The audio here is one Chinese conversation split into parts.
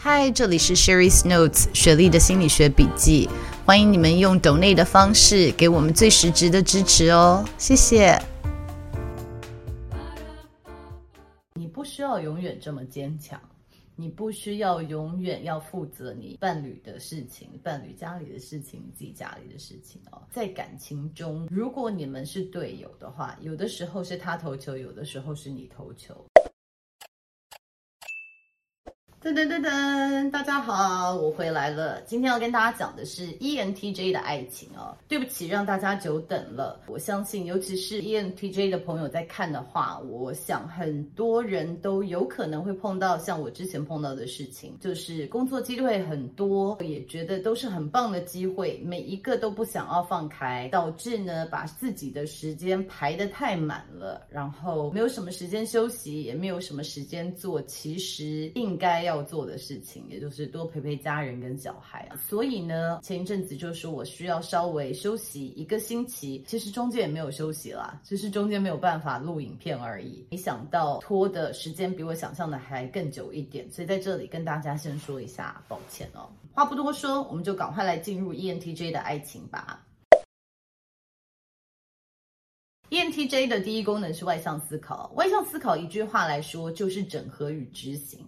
嗨，这里是 Sherry's Notes 雪莉的心理学笔记。欢迎你们用 donate 的方式给我们最实质的支持哦，谢谢。你不需要永远这么坚强，你不需要永远要负责你伴侣的事情、伴侣家里的事情、自己家里的事情哦。在感情中，如果你们是队友的话，有的时候是他投球，有的时候是你投球。噔噔噔噔，大家好，我回来了。今天要跟大家讲的是 ENTJ 的爱情哦。对不起，让大家久等了。我相信，尤其是 ENTJ 的朋友在看的话，我想很多人都有可能会碰到像我之前碰到的事情，就是工作机会很多，也觉得都是很棒的机会，每一个都不想要放开，导致呢把自己的时间排得太满了，然后没有什么时间休息，也没有什么时间做其实应该要要做的事情，也就是多陪陪家人跟小孩啊。所以呢，前一阵子就说我需要稍微休息一个星期，其实中间也没有休息啦，只是中间没有办法录影片而已。没想到拖的时间比我想象的还更久一点，所以在这里跟大家先说一下抱歉哦。话不多说，我们就赶快来进入 ENTJ 的爱情吧。ENTJ 的第一功能是外向思考，外向思考一句话来说就是整合与执行。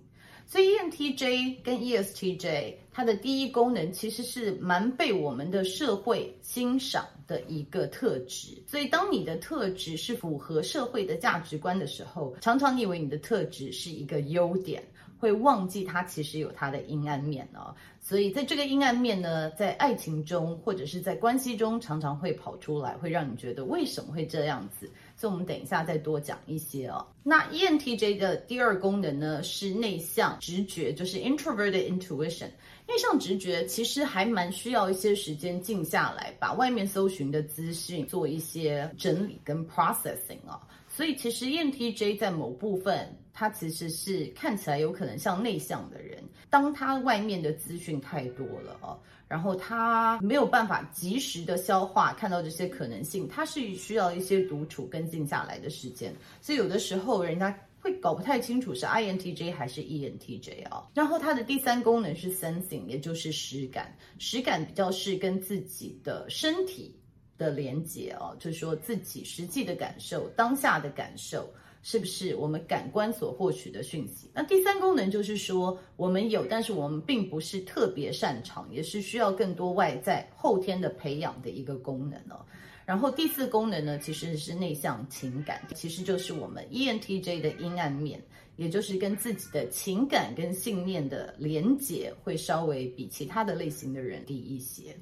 所以 ENTJ 跟 ESTJ，它的第一功能其实是蛮被我们的社会欣赏的一个特质。所以当你的特质是符合社会的价值观的时候，常常你以为你的特质是一个优点，会忘记它其实有它的阴暗面哦。所以在这个阴暗面呢，在爱情中或者是在关系中，常常会跑出来，会让你觉得为什么会这样子。所以我们等一下再多讲一些哦。那 ENTJ 的第二功能呢，是内向直觉，就是 introverted intuition。内向直觉其实还蛮需要一些时间静下来，把外面搜寻的资讯做一些整理跟 processing 啊。所以其实 ENTJ 在某部分，他其实是看起来有可能像内向的人，当他外面的资讯太多了哦。然后他没有办法及时的消化，看到这些可能性，他是需要一些独处跟静下来的时间，所以有的时候人家会搞不太清楚是 INTJ 还是 ENTJ 啊。然后他的第三功能是 sensing，也就是实感，实感比较是跟自己的身体的连接哦，就是说自己实际的感受，当下的感受。是不是我们感官所获取的讯息？那第三功能就是说，我们有，但是我们并不是特别擅长，也是需要更多外在后天的培养的一个功能哦。然后第四功能呢，其实是内向情感，其实就是我们 ENTJ 的阴暗面，也就是跟自己的情感跟信念的连结会稍微比其他的类型的人低一些。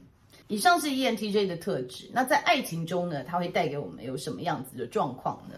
以上是 ENTJ 的特质。那在爱情中呢，它会带给我们有什么样子的状况呢？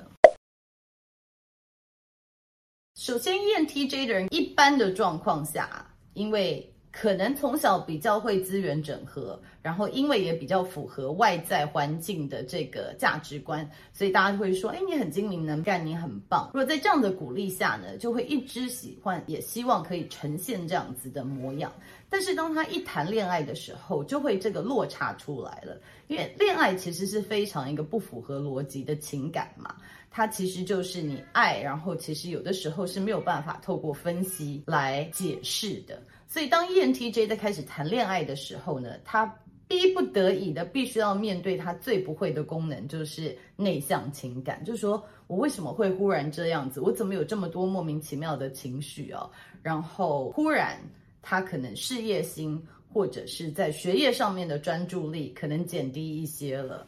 首先，ENTJ 的人一般的状况下，因为可能从小比较会资源整合，然后因为也比较符合外在环境的这个价值观，所以大家会说：“哎，你很精明能干，你很棒。”如果在这样的鼓励下呢，就会一直喜欢，也希望可以呈现这样子的模样。但是当他一谈恋爱的时候，就会这个落差出来了，因为恋爱其实是非常一个不符合逻辑的情感嘛。它其实就是你爱，然后其实有的时候是没有办法透过分析来解释的。所以当 ENTJ 在开始谈恋爱的时候呢，他逼不得已的必须要面对他最不会的功能，就是内向情感。就是说我为什么会忽然这样子？我怎么有这么多莫名其妙的情绪哦？然后忽然他可能事业心或者是在学业上面的专注力可能减低一些了。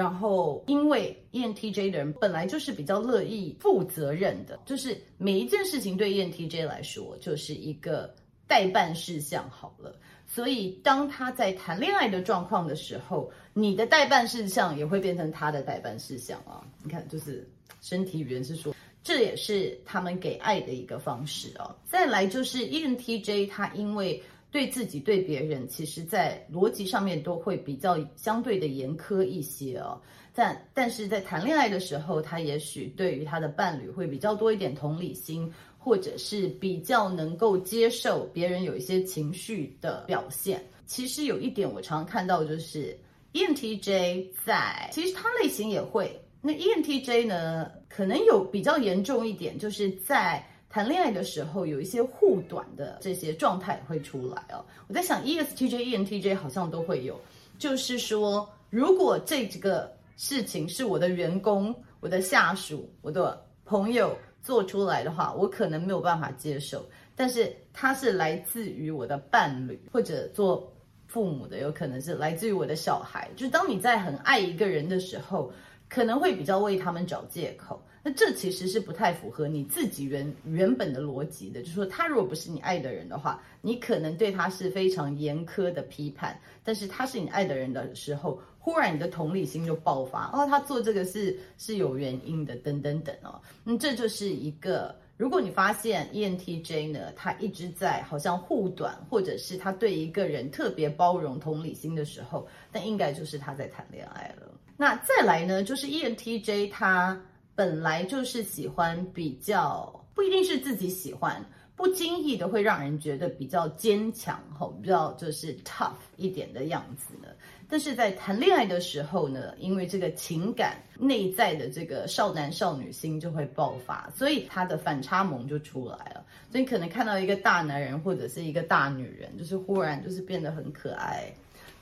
然后，因为 ENTJ 的人本来就是比较乐意负责任的，就是每一件事情对 ENTJ 来说就是一个待办事项好了。所以当他在谈恋爱的状况的时候，你的待办事项也会变成他的待办事项啊。你看，就是身体语言是说，这也是他们给爱的一个方式啊。再来就是 ENTJ，他因为对自己对别人，其实在逻辑上面都会比较相对的严苛一些哦。但但是在谈恋爱的时候，他也许对于他的伴侣会比较多一点同理心，或者是比较能够接受别人有一些情绪的表现。其实有一点我常常看到就是 ENTJ 在，其实他类型也会。那 ENTJ 呢，可能有比较严重一点，就是在。谈恋爱的时候，有一些护短的这些状态会出来哦。我在想，ESTJ、ENTJ 好像都会有，就是说，如果这几个事情是我的员工、我的下属、我的朋友做出来的话，我可能没有办法接受。但是它是来自于我的伴侣或者做父母的，有可能是来自于我的小孩。就是当你在很爱一个人的时候，可能会比较为他们找借口。那这其实是不太符合你自己原原本的逻辑的，就是说他如果不是你爱的人的话，你可能对他是非常严苛的批判，但是他是你爱的人的时候，忽然你的同理心就爆发，哦，他做这个是是有原因的，等等等哦，那这就是一个，如果你发现 ENTJ 呢，他一直在好像护短，或者是他对一个人特别包容同理心的时候，那应该就是他在谈恋爱了。那再来呢，就是 ENTJ 他。本来就是喜欢比较，不一定是自己喜欢，不经意的会让人觉得比较坚强，吼，比较就是 tough 一点的样子呢。但是在谈恋爱的时候呢，因为这个情感内在的这个少男少女心就会爆发，所以他的反差萌就出来了。所以可能看到一个大男人或者是一个大女人，就是忽然就是变得很可爱。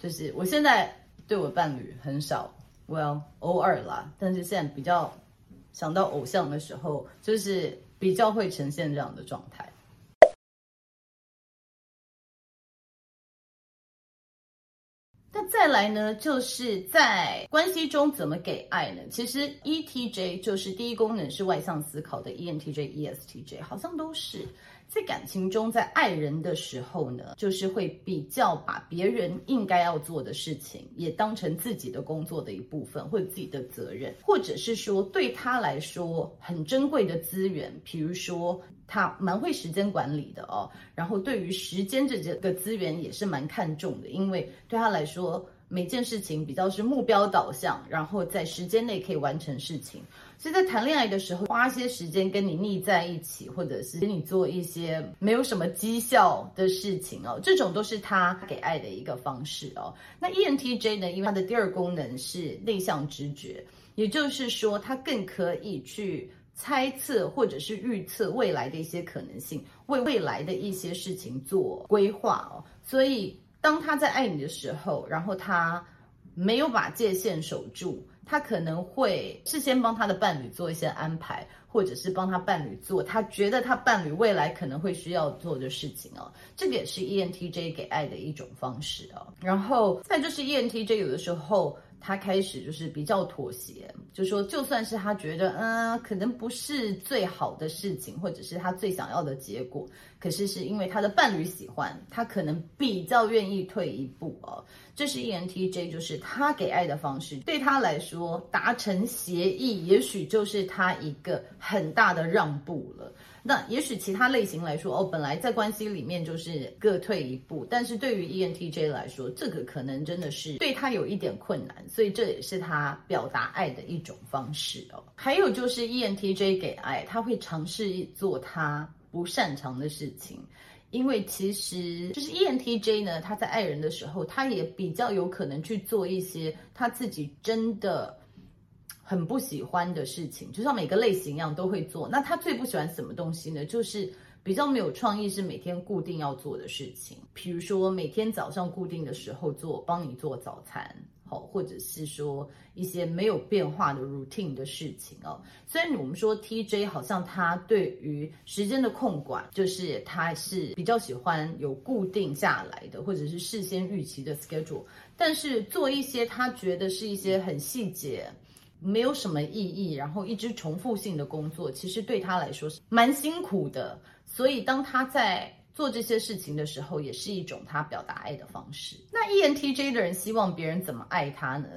就是我现在对我伴侣很少，well 偶尔啦，但是现在比较。想到偶像的时候，就是比较会呈现这样的状态。那再来呢，就是在关系中怎么给爱呢？其实 ETJ 就是第一功能是外向思考的，ENTJ、ESTJ 好像都是。在感情中，在爱人的时候呢，就是会比较把别人应该要做的事情，也当成自己的工作的一部分，或者自己的责任，或者是说对他来说很珍贵的资源，比如说他蛮会时间管理的哦，然后对于时间这个资源也是蛮看重的，因为对他来说。每件事情比较是目标导向，然后在时间内可以完成事情。所以在谈恋爱的时候，花些时间跟你腻在一起，或者是跟你做一些没有什么绩效的事情哦，这种都是他给爱的一个方式哦。那 ENTJ 呢，因为他的第二功能是内向直觉，也就是说，他更可以去猜测或者是预测未来的一些可能性，为未来的一些事情做规划哦。所以。当他在爱你的时候，然后他没有把界限守住，他可能会事先帮他的伴侣做一些安排，或者是帮他伴侣做他觉得他伴侣未来可能会需要做的事情哦。这个也是 ENTJ 给爱的一种方式哦。然后再就是 ENTJ 有的时候。他开始就是比较妥协，就说就算是他觉得嗯，可能不是最好的事情，或者是他最想要的结果，可是是因为他的伴侣喜欢，他可能比较愿意退一步哦。这是 ENTJ，就是他给爱的方式，对他来说达成协议，也许就是他一个很大的让步了。那也许其他类型来说，哦，本来在关系里面就是各退一步，但是对于 ENTJ 来说，这个可能真的是对他有一点困难，所以这也是他表达爱的一种方式哦。还有就是 ENTJ 给爱，他会尝试做他不擅长的事情，因为其实就是 ENTJ 呢，他在爱人的时候，他也比较有可能去做一些他自己真的。很不喜欢的事情，就像每个类型一样都会做。那他最不喜欢什么东西呢？就是比较没有创意，是每天固定要做的事情。比如说每天早上固定的时候做，帮你做早餐，好，或者是说一些没有变化的 routine 的事情哦。虽然我们说 TJ 好像他对于时间的控管，就是他是比较喜欢有固定下来的，或者是事先预期的 schedule，但是做一些他觉得是一些很细节。没有什么意义，然后一直重复性的工作，其实对他来说是蛮辛苦的。所以当他在做这些事情的时候，也是一种他表达爱的方式。那 ENTJ 的人希望别人怎么爱他呢？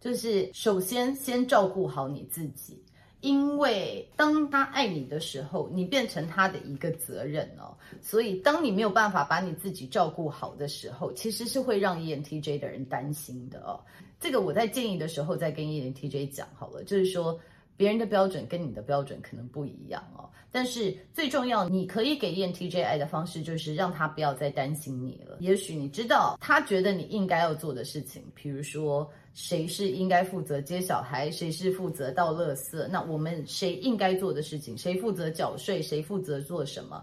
就是首先先照顾好你自己。因为当他爱你的时候，你变成他的一个责任哦。所以当你没有办法把你自己照顾好的时候，其实是会让 ENTJ 的人担心的哦。这个我在建议的时候再跟 ENTJ 讲好了，就是说别人的标准跟你的标准可能不一样哦。但是最重要，你可以给 ENTJ 爱的方式就是让他不要再担心你了。也许你知道他觉得你应该要做的事情，比如说。谁是应该负责接小孩？谁是负责倒垃圾？那我们谁应该做的事情？谁负责缴税？谁负责做什么？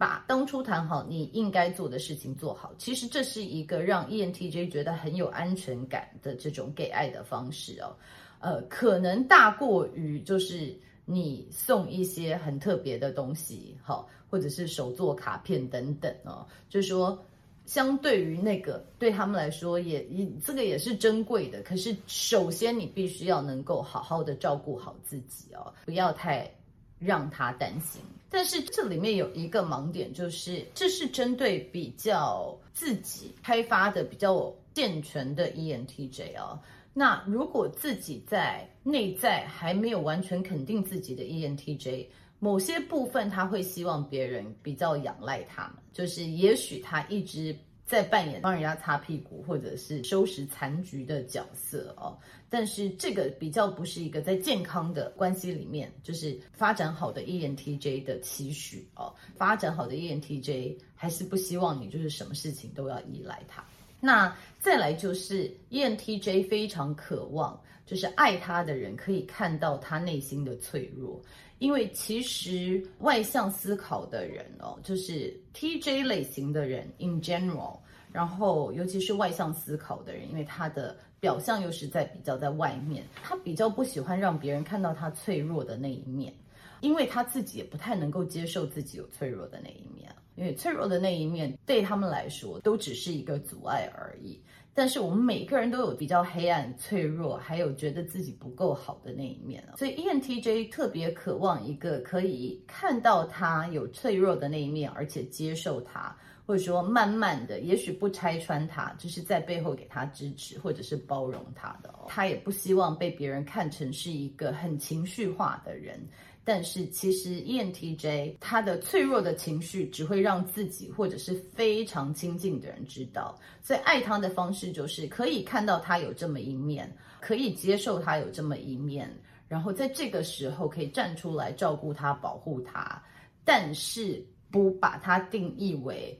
把当初谈好你应该做的事情做好。其实这是一个让 ENTJ 觉得很有安全感的这种给爱的方式哦。呃，可能大过于就是你送一些很特别的东西，好，或者是手作卡片等等哦，就是说。相对于那个，对他们来说也也这个也是珍贵的。可是首先你必须要能够好好的照顾好自己哦，不要太让他担心。但是这里面有一个盲点，就是这是针对比较自己开发的比较健全的 ENTJ 哦。那如果自己在内在还没有完全肯定自己的 ENTJ。某些部分他会希望别人比较仰赖他们，就是也许他一直在扮演帮人家擦屁股或者是收拾残局的角色哦，但是这个比较不是一个在健康的关系里面，就是发展好的 ENTJ 的期许哦，发展好的 ENTJ 还是不希望你就是什么事情都要依赖他。那再来就是 ENTJ 非常渴望，就是爱他的人可以看到他内心的脆弱。因为其实外向思考的人哦，就是 TJ 类型的人 in general，然后尤其是外向思考的人，因为他的表象又是在比较在外面，他比较不喜欢让别人看到他脆弱的那一面，因为他自己也不太能够接受自己有脆弱的那一面，因为脆弱的那一面对他们来说都只是一个阻碍而已。但是我们每个人都有比较黑暗、脆弱，还有觉得自己不够好的那一面，所以 ENTJ 特别渴望一个可以看到他有脆弱的那一面，而且接受他，或者说慢慢的，也许不拆穿他，就是在背后给他支持或者是包容他的。他也不希望被别人看成是一个很情绪化的人。但是其实 ENTJ 他的脆弱的情绪只会让自己或者是非常亲近的人知道，所以爱他的方式就是可以看到他有这么一面，可以接受他有这么一面，然后在这个时候可以站出来照顾他、保护他，但是不把他定义为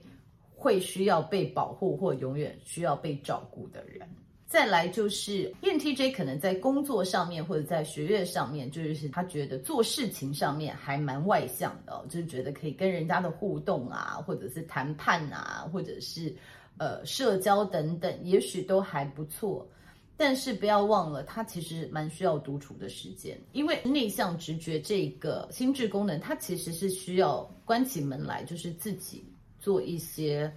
会需要被保护或永远需要被照顾的人。再来就是 ENTJ 可能在工作上面或者在学业上面，就是他觉得做事情上面还蛮外向的，就是觉得可以跟人家的互动啊，或者是谈判啊，或者是呃社交等等，也许都还不错。但是不要忘了，他其实蛮需要独处的时间，因为内向直觉这个心智功能，它其实是需要关起门来，就是自己做一些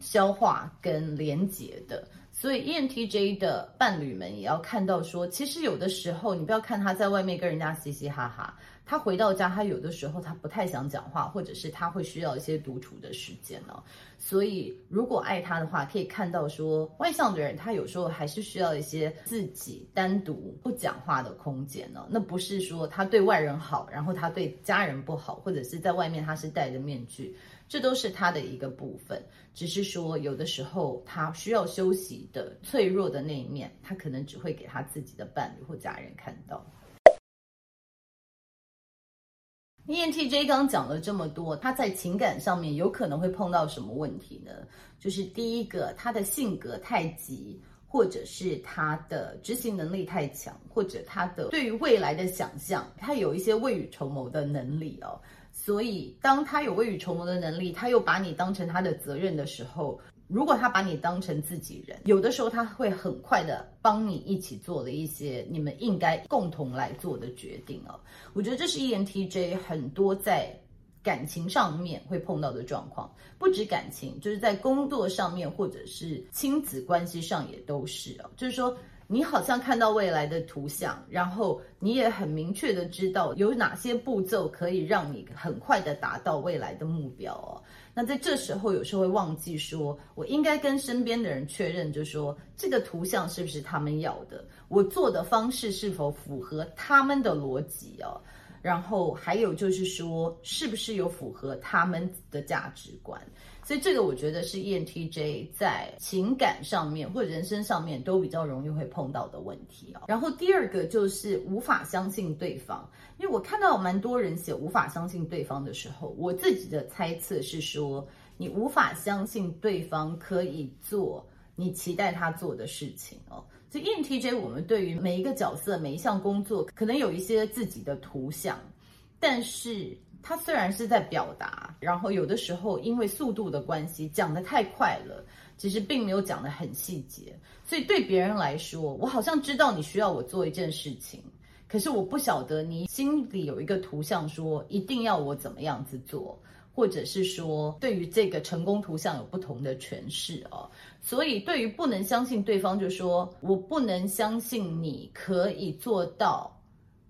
消化跟连结的。所以 ENTJ 的伴侣们也要看到说，其实有的时候你不要看他在外面跟人家嘻嘻哈哈，他回到家，他有的时候他不太想讲话，或者是他会需要一些独处的时间哦。所以如果爱他的话，可以看到说，外向的人他有时候还是需要一些自己单独不讲话的空间哦。那不是说他对外人好，然后他对家人不好，或者是在外面他是戴着面具。这都是他的一个部分，只是说有的时候他需要休息的脆弱的那一面，他可能只会给他自己的伴侣或家人看到。ENTJ 刚讲了这么多，他在情感上面有可能会碰到什么问题呢？就是第一个，他的性格太急，或者是他的执行能力太强，或者他的对于未来的想象，他有一些未雨绸缪的能力哦。所以，当他有未雨绸缪的能力，他又把你当成他的责任的时候，如果他把你当成自己人，有的时候他会很快的帮你一起做了一些你们应该共同来做的决定哦。我觉得这是 ENTJ 很多在感情上面会碰到的状况，不止感情，就是在工作上面或者是亲子关系上也都是哦。就是说。你好像看到未来的图像，然后你也很明确的知道有哪些步骤可以让你很快的达到未来的目标哦。那在这时候，有时候会忘记说，我应该跟身边的人确认，就说这个图像是不是他们要的，我做的方式是否符合他们的逻辑哦。然后还有就是说，是不是有符合他们的价值观？所以这个我觉得是 ENTJ 在情感上面或者人生上面都比较容易会碰到的问题哦。然后第二个就是无法相信对方，因为我看到蛮多人写无法相信对方的时候，我自己的猜测是说，你无法相信对方可以做你期待他做的事情哦。所以 ENTJ 我们对于每一个角色、每一项工作，可能有一些自己的图像，但是。他虽然是在表达，然后有的时候因为速度的关系讲得太快了，其实并没有讲得很细节，所以对别人来说，我好像知道你需要我做一件事情，可是我不晓得你心里有一个图像说一定要我怎么样子做，或者是说对于这个成功图像有不同的诠释哦，所以对于不能相信对方，就说我不能相信你可以做到。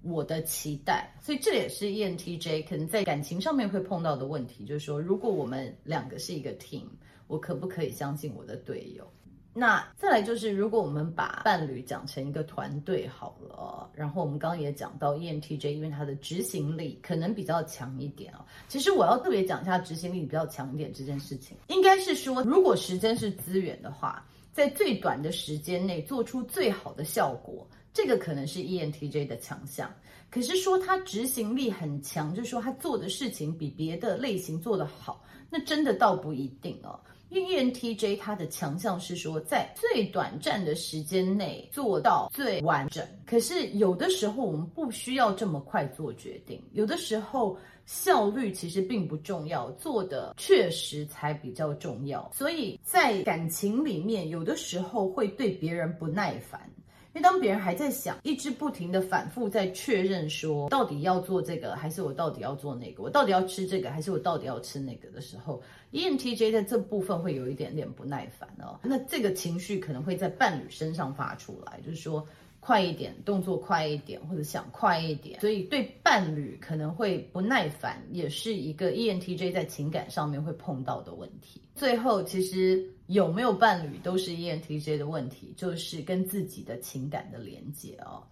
我的期待，所以这也是 ENTJ 可能在感情上面会碰到的问题，就是说，如果我们两个是一个 team，我可不可以相信我的队友？那再来就是，如果我们把伴侣讲成一个团队好了，然后我们刚刚也讲到 ENTJ，因为他的执行力可能比较强一点啊。其实我要特别讲一下执行力比较强一点这件事情，应该是说，如果时间是资源的话，在最短的时间内做出最好的效果。这个可能是 ENTJ 的强项，可是说他执行力很强，就是说他做的事情比别的类型做得好，那真的倒不一定哦。因 ENTJ 他的强项是说在最短暂的时间内做到最完整，可是有的时候我们不需要这么快做决定，有的时候效率其实并不重要，做的确实才比较重要。所以在感情里面，有的时候会对别人不耐烦。因为当别人还在想，一直不停的反复在确认说，到底要做这个，还是我到底要做那个？我到底要吃这个，还是我到底要吃那个的时候，ENTJ 在这部分会有一点点不耐烦哦。那这个情绪可能会在伴侣身上发出来，就是说。快一点，动作快一点，或者想快一点，所以对伴侣可能会不耐烦，也是一个 ENTJ 在情感上面会碰到的问题。最后，其实有没有伴侣都是 ENTJ 的问题，就是跟自己的情感的连接哦。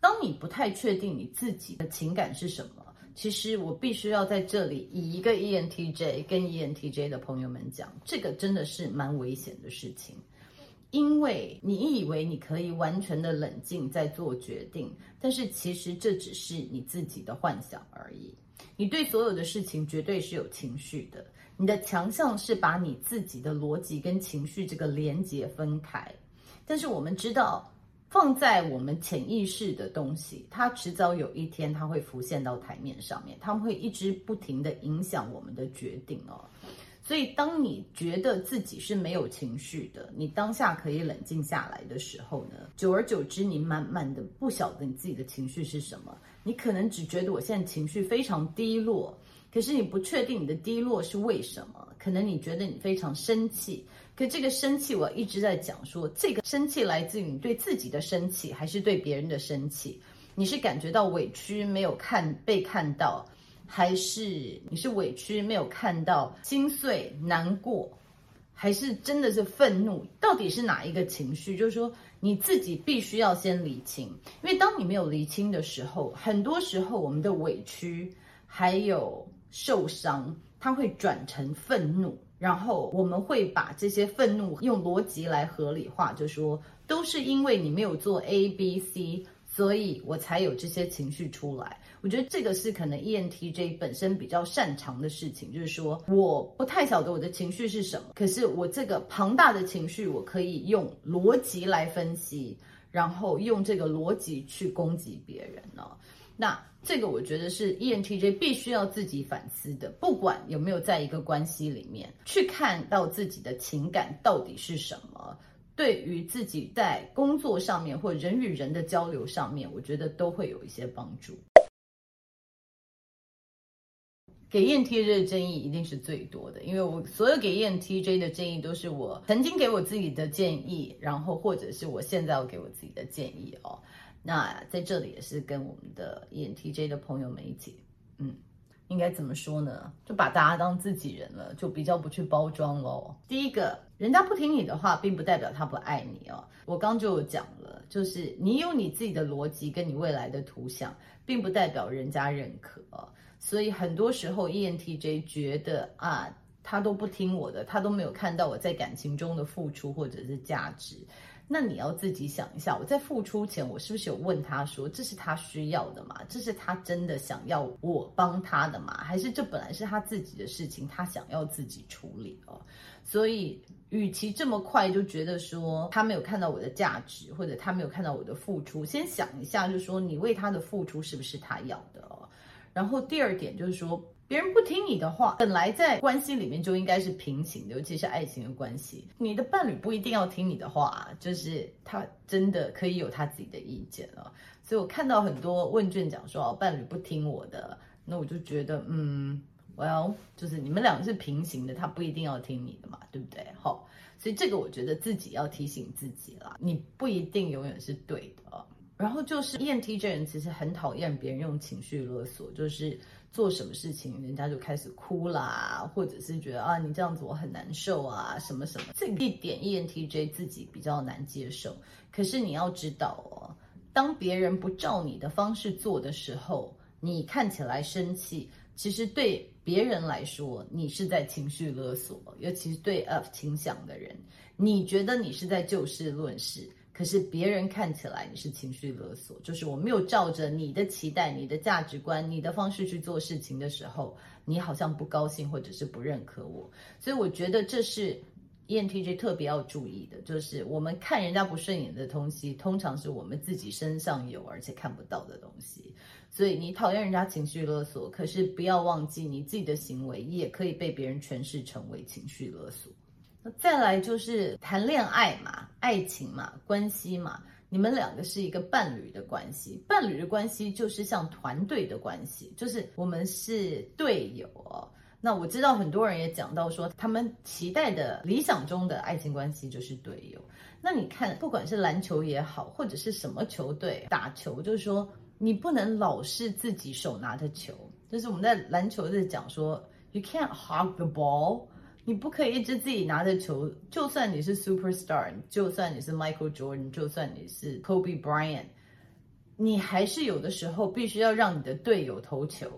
当你不太确定你自己的情感是什么，其实我必须要在这里以一个 ENTJ 跟 ENTJ 的朋友们讲，这个真的是蛮危险的事情。因为你以为你可以完全的冷静在做决定，但是其实这只是你自己的幻想而已。你对所有的事情绝对是有情绪的，你的强项是把你自己的逻辑跟情绪这个连接分开。但是我们知道，放在我们潜意识的东西，它迟早有一天它会浮现到台面上面，它们会一直不停的影响我们的决定哦。所以，当你觉得自己是没有情绪的，你当下可以冷静下来的时候呢，久而久之，你慢慢的不晓得你自己的情绪是什么。你可能只觉得我现在情绪非常低落，可是你不确定你的低落是为什么。可能你觉得你非常生气，可这个生气我一直在讲说，这个生气来自于你对自己的生气，还是对别人的生气？你是感觉到委屈，没有看被看到？还是你是委屈没有看到，心碎难过，还是真的是愤怒？到底是哪一个情绪？就是说你自己必须要先理清，因为当你没有理清的时候，很多时候我们的委屈还有受伤，它会转成愤怒，然后我们会把这些愤怒用逻辑来合理化，就说都是因为你没有做 A、B、C。所以我才有这些情绪出来。我觉得这个是可能 ENTJ 本身比较擅长的事情，就是说我不太晓得我的情绪是什么，可是我这个庞大的情绪，我可以用逻辑来分析，然后用这个逻辑去攻击别人呢。那这个我觉得是 ENTJ 必须要自己反思的，不管有没有在一个关系里面去看到自己的情感到底是什么。对于自己在工作上面或人与人的交流上面，我觉得都会有一些帮助。给 ENTJ 的建议一定是最多的，因为我所有给 ENTJ 的建议都是我曾经给我自己的建议，然后或者是我现在要给我自己的建议哦。那在这里也是跟我们的 ENTJ 的朋友们一起，嗯。应该怎么说呢？就把大家当自己人了，就比较不去包装喽。第一个，人家不听你的话，并不代表他不爱你哦。我刚就有讲了，就是你有你自己的逻辑跟你未来的图像，并不代表人家认可。所以很多时候，ENTJ 觉得啊，他都不听我的，他都没有看到我在感情中的付出或者是价值。那你要自己想一下，我在付出前，我是不是有问他说，这是他需要的吗？这是他真的想要我帮他的吗？还是这本来是他自己的事情，他想要自己处理哦？所以，与其这么快就觉得说他没有看到我的价值，或者他没有看到我的付出，先想一下，就是说你为他的付出是不是他要的哦？然后第二点就是说。别人不听你的话，本来在关系里面就应该是平行的，尤其是爱情的关系。你的伴侣不一定要听你的话，就是他真的可以有他自己的意见啊。所以我看到很多问卷讲说，哦，伴侣不听我的，那我就觉得，嗯，Well，就是你们两个是平行的，他不一定要听你的嘛，对不对？好，所以这个我觉得自己要提醒自己啦，你不一定永远是对的。然后就是 ENTJ 人其实很讨厌别人用情绪勒索，就是。做什么事情，人家就开始哭啦，或者是觉得啊，你这样子我很难受啊，什么什么，这一点 ENTJ 自己比较难接受。可是你要知道哦，当别人不照你的方式做的时候，你看起来生气，其实对别人来说，你是在情绪勒索，尤其是对 F 倾向的人，你觉得你是在就事论事。可是别人看起来你是情绪勒索，就是我没有照着你的期待、你的价值观、你的方式去做事情的时候，你好像不高兴或者是不认可我。所以我觉得这是 ENTJ 特别要注意的，就是我们看人家不顺眼的东西，通常是我们自己身上有而且看不到的东西。所以你讨厌人家情绪勒索，可是不要忘记你自己的行为也可以被别人诠释成为情绪勒索。再来就是谈恋爱嘛，爱情嘛，关系嘛，你们两个是一个伴侣的关系，伴侣的关系就是像团队的关系，就是我们是队友哦。那我知道很多人也讲到说，他们期待的理想中的爱情关系就是队友。那你看，不管是篮球也好，或者是什么球队打球，就是说你不能老是自己手拿着球，就是我们在篮球在讲说，you can't hog the ball。你不可以一直自己拿着球，就算你是 superstar，就算你是 Michael Jordan，就算你是 Kobe Bryant，你还是有的时候必须要让你的队友投球，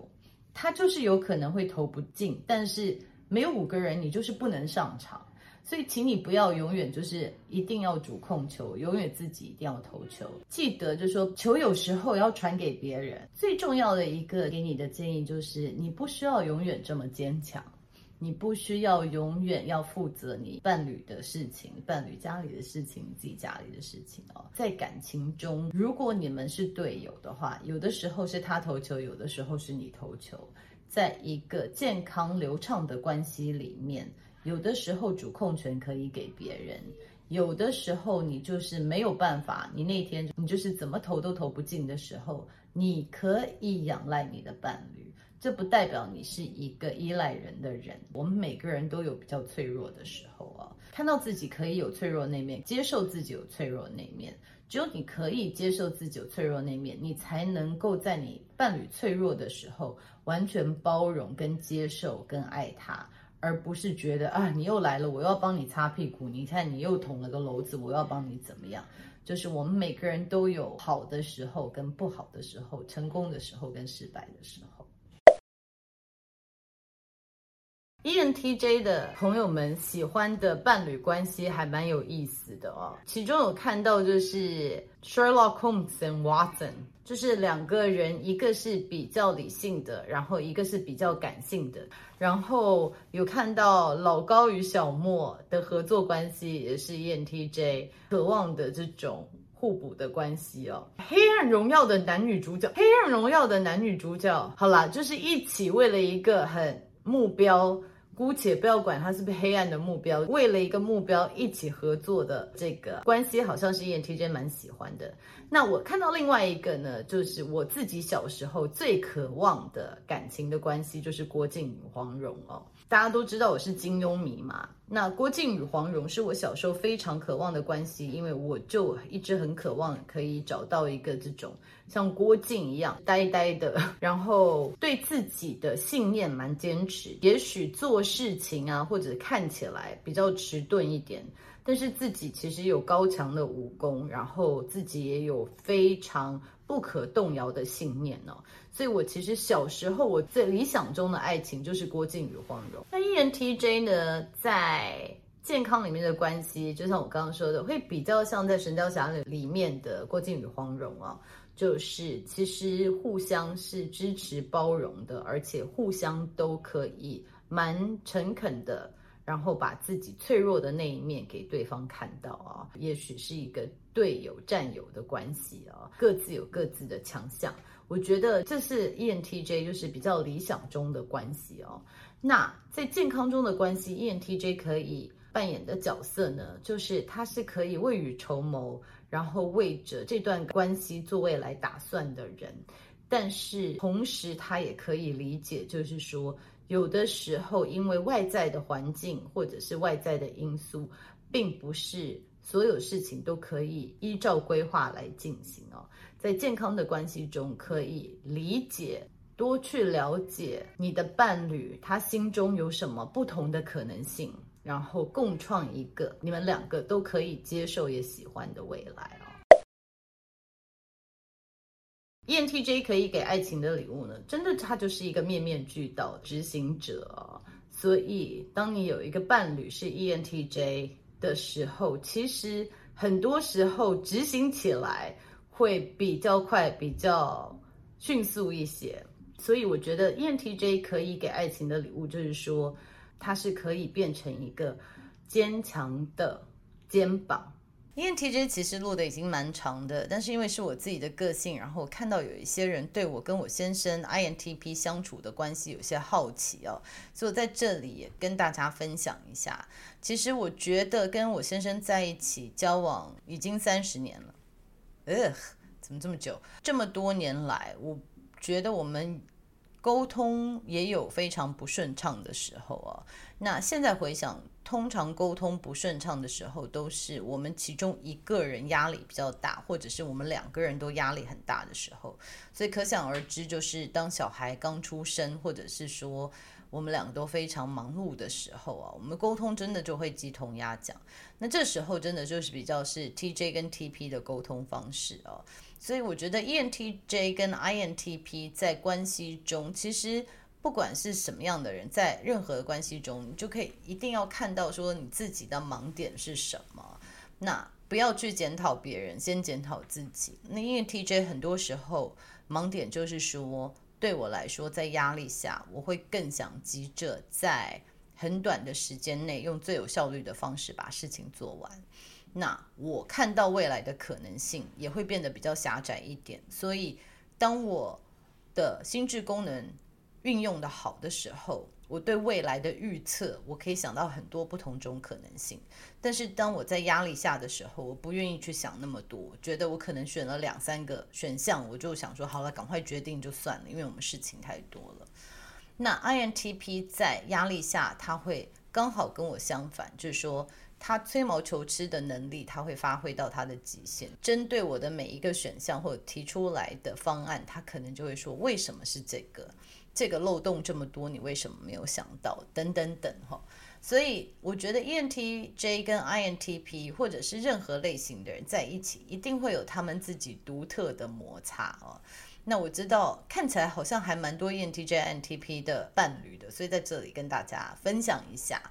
他就是有可能会投不进，但是没有五个人，你就是不能上场。所以，请你不要永远就是一定要主控球，永远自己一定要投球。记得就说，球有时候要传给别人。最重要的一个给你的建议就是，你不需要永远这么坚强。你不需要永远要负责你伴侣的事情，伴侣家里的事情，自己家里的事情哦。在感情中，如果你们是队友的话，有的时候是他投球，有的时候是你投球。在一个健康流畅的关系里面，有的时候主控权可以给别人，有的时候你就是没有办法，你那天你就是怎么投都投不进的时候，你可以仰赖你的伴侣。这不代表你是一个依赖人的人。我们每个人都有比较脆弱的时候啊，看到自己可以有脆弱那面，接受自己有脆弱那面。只有你可以接受自己有脆弱那面，你才能够在你伴侣脆弱的时候，完全包容、跟接受、跟爱他，而不是觉得啊，你又来了，我要帮你擦屁股。你看你又捅了个篓子，我要帮你怎么样？就是我们每个人都有好的时候跟不好的时候，成功的时候跟失败的时候。ENTJ 的朋友们喜欢的伴侣关系还蛮有意思的哦，其中有看到就是 Sherlock Holmes and Watson，就是两个人，一个是比较理性的，然后一个是比较感性的，然后有看到老高与小莫的合作关系，也是 ENTJ 渴望的这种互补的关系哦。黑暗荣耀的男女主角，黑暗荣耀的男女主角，好啦，就是一起为了一个很目标。姑且不要管他是不是黑暗的目标，为了一个目标一起合作的这个关系，好像是 ENTJ 蛮喜欢的。那我看到另外一个呢，就是我自己小时候最渴望的感情的关系，就是郭靖黄蓉哦。大家都知道我是金庸迷嘛，那郭靖与黄蓉是我小时候非常渴望的关系，因为我就一直很渴望可以找到一个这种像郭靖一样呆呆的，然后对自己的信念蛮坚持，也许做事情啊或者看起来比较迟钝一点，但是自己其实有高强的武功，然后自己也有非常不可动摇的信念呢、哦。所以我其实小时候我最理想中的爱情就是郭靖与黄蓉。那 ENTJ 呢，在健康里面的关系，就像我刚刚说的，会比较像在《神雕侠侣》里面的郭靖与黄蓉啊，就是其实互相是支持包容的，而且互相都可以蛮诚恳的，然后把自己脆弱的那一面给对方看到啊，也许是一个队友战友的关系啊，各自有各自的强项。我觉得这是 ENTJ 就是比较理想中的关系哦。那在健康中的关系，ENTJ 可以扮演的角色呢，就是他是可以未雨绸缪，然后为着这段关系做未来打算的人。但是同时，他也可以理解，就是说，有的时候因为外在的环境或者是外在的因素，并不是所有事情都可以依照规划来进行哦。在健康的关系中，可以理解，多去了解你的伴侣，他心中有什么不同的可能性，然后共创一个你们两个都可以接受也喜欢的未来哦。ENTJ 可以给爱情的礼物呢，真的他就是一个面面俱到执行者哦。所以，当你有一个伴侣是 ENTJ 的时候，其实很多时候执行起来。会比较快，比较迅速一些，所以我觉得 ENTJ 可以给爱情的礼物，就是说，它是可以变成一个坚强的肩膀。ENTJ 其实录的已经蛮长的，但是因为是我自己的个性，然后我看到有一些人对我跟我先生 INTP 相处的关系有些好奇哦，所以我在这里也跟大家分享一下。其实我觉得跟我先生在一起交往已经三十年了。呃，怎么这么久？这么多年来，我觉得我们沟通也有非常不顺畅的时候啊。那现在回想，通常沟通不顺畅的时候，都是我们其中一个人压力比较大，或者是我们两个人都压力很大的时候。所以可想而知，就是当小孩刚出生，或者是说。我们两个都非常忙碌的时候啊，我们沟通真的就会鸡同鸭讲。那这时候真的就是比较是 TJ 跟 TP 的沟通方式啊。所以我觉得 ENTJ 跟 INTP 在关系中，其实不管是什么样的人，在任何关系中，你就可以一定要看到说你自己的盲点是什么。那不要去检讨别人，先检讨自己。那 ENTJ 很多时候盲点就是说。对我来说，在压力下，我会更想急着在很短的时间内用最有效率的方式把事情做完。那我看到未来的可能性也会变得比较狭窄一点。所以，当我的心智功能运用得好的时候，我对未来的预测，我可以想到很多不同种可能性。但是当我在压力下的时候，我不愿意去想那么多，觉得我可能选了两三个选项，我就想说好了，赶快决定就算了，因为我们事情太多了。那 INTP 在压力下，他会刚好跟我相反，就是说他吹毛求疵的能力，他会发挥到他的极限。针对我的每一个选项或者提出来的方案，他可能就会说为什么是这个？这个漏洞这么多，你为什么没有想到？等等等哈，所以我觉得 ENTJ 跟 INTP 或者是任何类型的人在一起，一定会有他们自己独特的摩擦哦。那我知道看起来好像还蛮多 ENTJ、INTP 的伴侣的，所以在这里跟大家分享一下。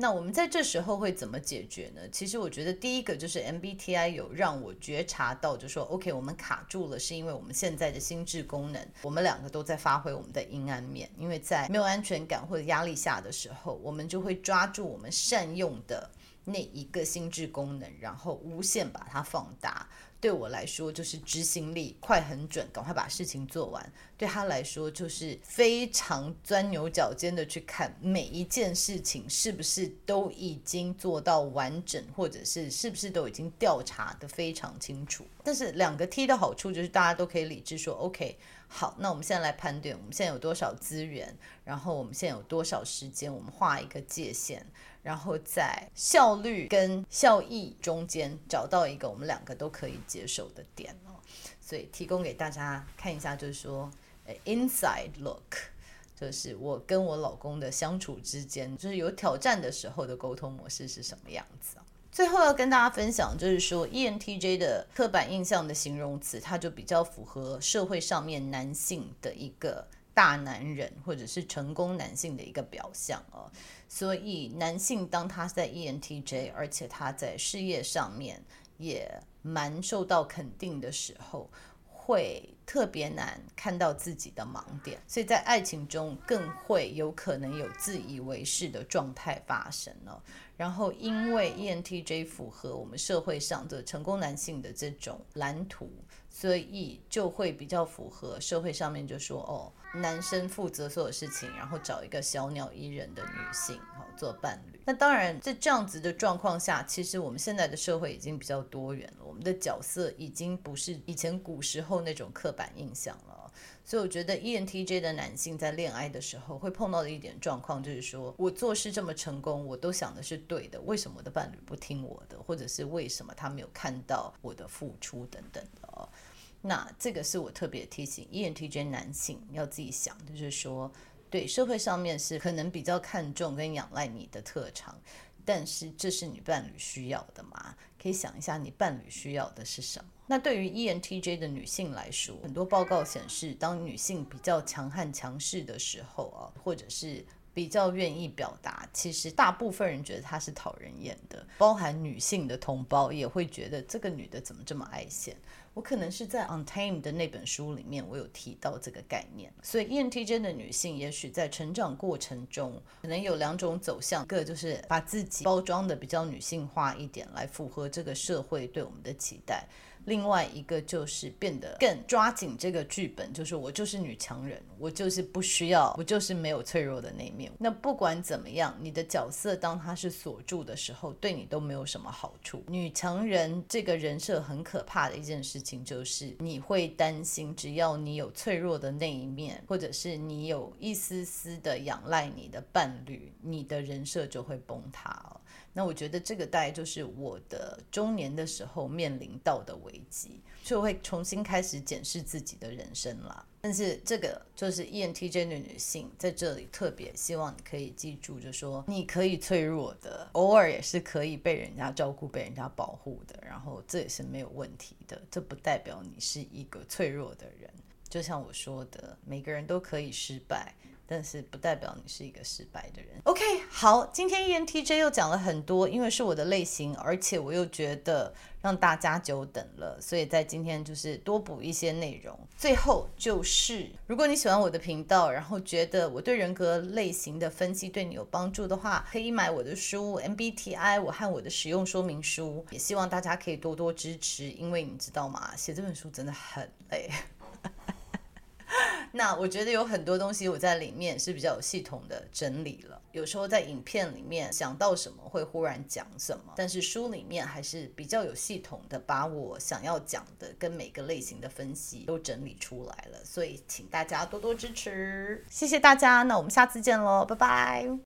那我们在这时候会怎么解决呢？其实我觉得第一个就是 MBTI 有让我觉察到，就说 OK，我们卡住了，是因为我们现在的心智功能，我们两个都在发挥我们的阴暗面。因为在没有安全感或者压力下的时候，我们就会抓住我们善用的那一个心智功能，然后无限把它放大，对我来说就是执行力快很准，赶快把事情做完。对他来说就是非常钻牛角尖的去看每一件事情是不是都已经做到完整，或者是是不是都已经调查得非常清楚。但是两个 T 的好处就是大家都可以理智说，OK，好，那我们现在来判断我们现在有多少资源，然后我们现在有多少时间，我们画一个界限。然后在效率跟效益中间找到一个我们两个都可以接受的点哦，所以提供给大家看一下，就是说，inside look，就是我跟我老公的相处之间，就是有挑战的时候的沟通模式是什么样子啊？最后要跟大家分享，就是说，ENTJ 的刻板印象的形容词，它就比较符合社会上面男性的一个。大男人或者是成功男性的一个表象哦，所以男性当他在 ENTJ，而且他在事业上面也蛮受到肯定的时候，会特别难看到自己的盲点，所以在爱情中更会有可能有自以为是的状态发生哦。然后因为 ENTJ 符合我们社会上的成功男性的这种蓝图，所以就会比较符合社会上面就说哦。男生负责所有事情，然后找一个小鸟依人的女性好做伴侣。那当然，在这样子的状况下，其实我们现在的社会已经比较多元了，我们的角色已经不是以前古时候那种刻板印象了。所以我觉得 ENTJ 的男性在恋爱的时候会碰到的一点状况，就是说我做事这么成功，我都想的是对的，为什么我的伴侣不听我的，或者是为什么他没有看到我的付出等等的哦。那这个是我特别提醒 ENTJ 男性要自己想，就是说，对社会上面是可能比较看重跟仰赖你的特长，但是这是你伴侣需要的吗？可以想一下，你伴侣需要的是什么？那对于 ENTJ 的女性来说，很多报告显示，当女性比较强悍强势的时候啊，或者是比较愿意表达，其实大部分人觉得她是讨人厌的，包含女性的同胞也会觉得这个女的怎么这么爱现。我可能是在《Untamed》的那本书里面，我有提到这个概念。所以，ENTJ 的女性也许在成长过程中，可能有两种走向：一个就是把自己包装的比较女性化一点，来符合这个社会对我们的期待。另外一个就是变得更抓紧这个剧本，就是我就是女强人，我就是不需要，我就是没有脆弱的那一面。那不管怎么样，你的角色当它是锁住的时候，对你都没有什么好处。女强人这个人设很可怕的一件事情，就是你会担心，只要你有脆弱的那一面，或者是你有一丝丝的仰赖你的伴侣，你的人设就会崩塌哦。那我觉得这个大概就是我的中年的时候面临到的危机，就会重新开始检视自己的人生了。但是这个就是 ENTJ 的女性在这里特别希望你可以记住，就说你可以脆弱的，偶尔也是可以被人家照顾、被人家保护的，然后这也是没有问题的。这不代表你是一个脆弱的人，就像我说的，每个人都可以失败。但是不代表你是一个失败的人。OK，好，今天 ENTJ 又讲了很多，因为是我的类型，而且我又觉得让大家久等了，所以在今天就是多补一些内容。最后就是，如果你喜欢我的频道，然后觉得我对人格类型的分析对你有帮助的话，可以买我的书 MBTI，我和我的使用说明书。也希望大家可以多多支持，因为你知道吗？写这本书真的很累。那我觉得有很多东西我在里面是比较有系统的整理了。有时候在影片里面想到什么会忽然讲什么，但是书里面还是比较有系统的把我想要讲的跟每个类型的分析都整理出来了。所以请大家多多支持，谢谢大家。那我们下次见喽，拜拜。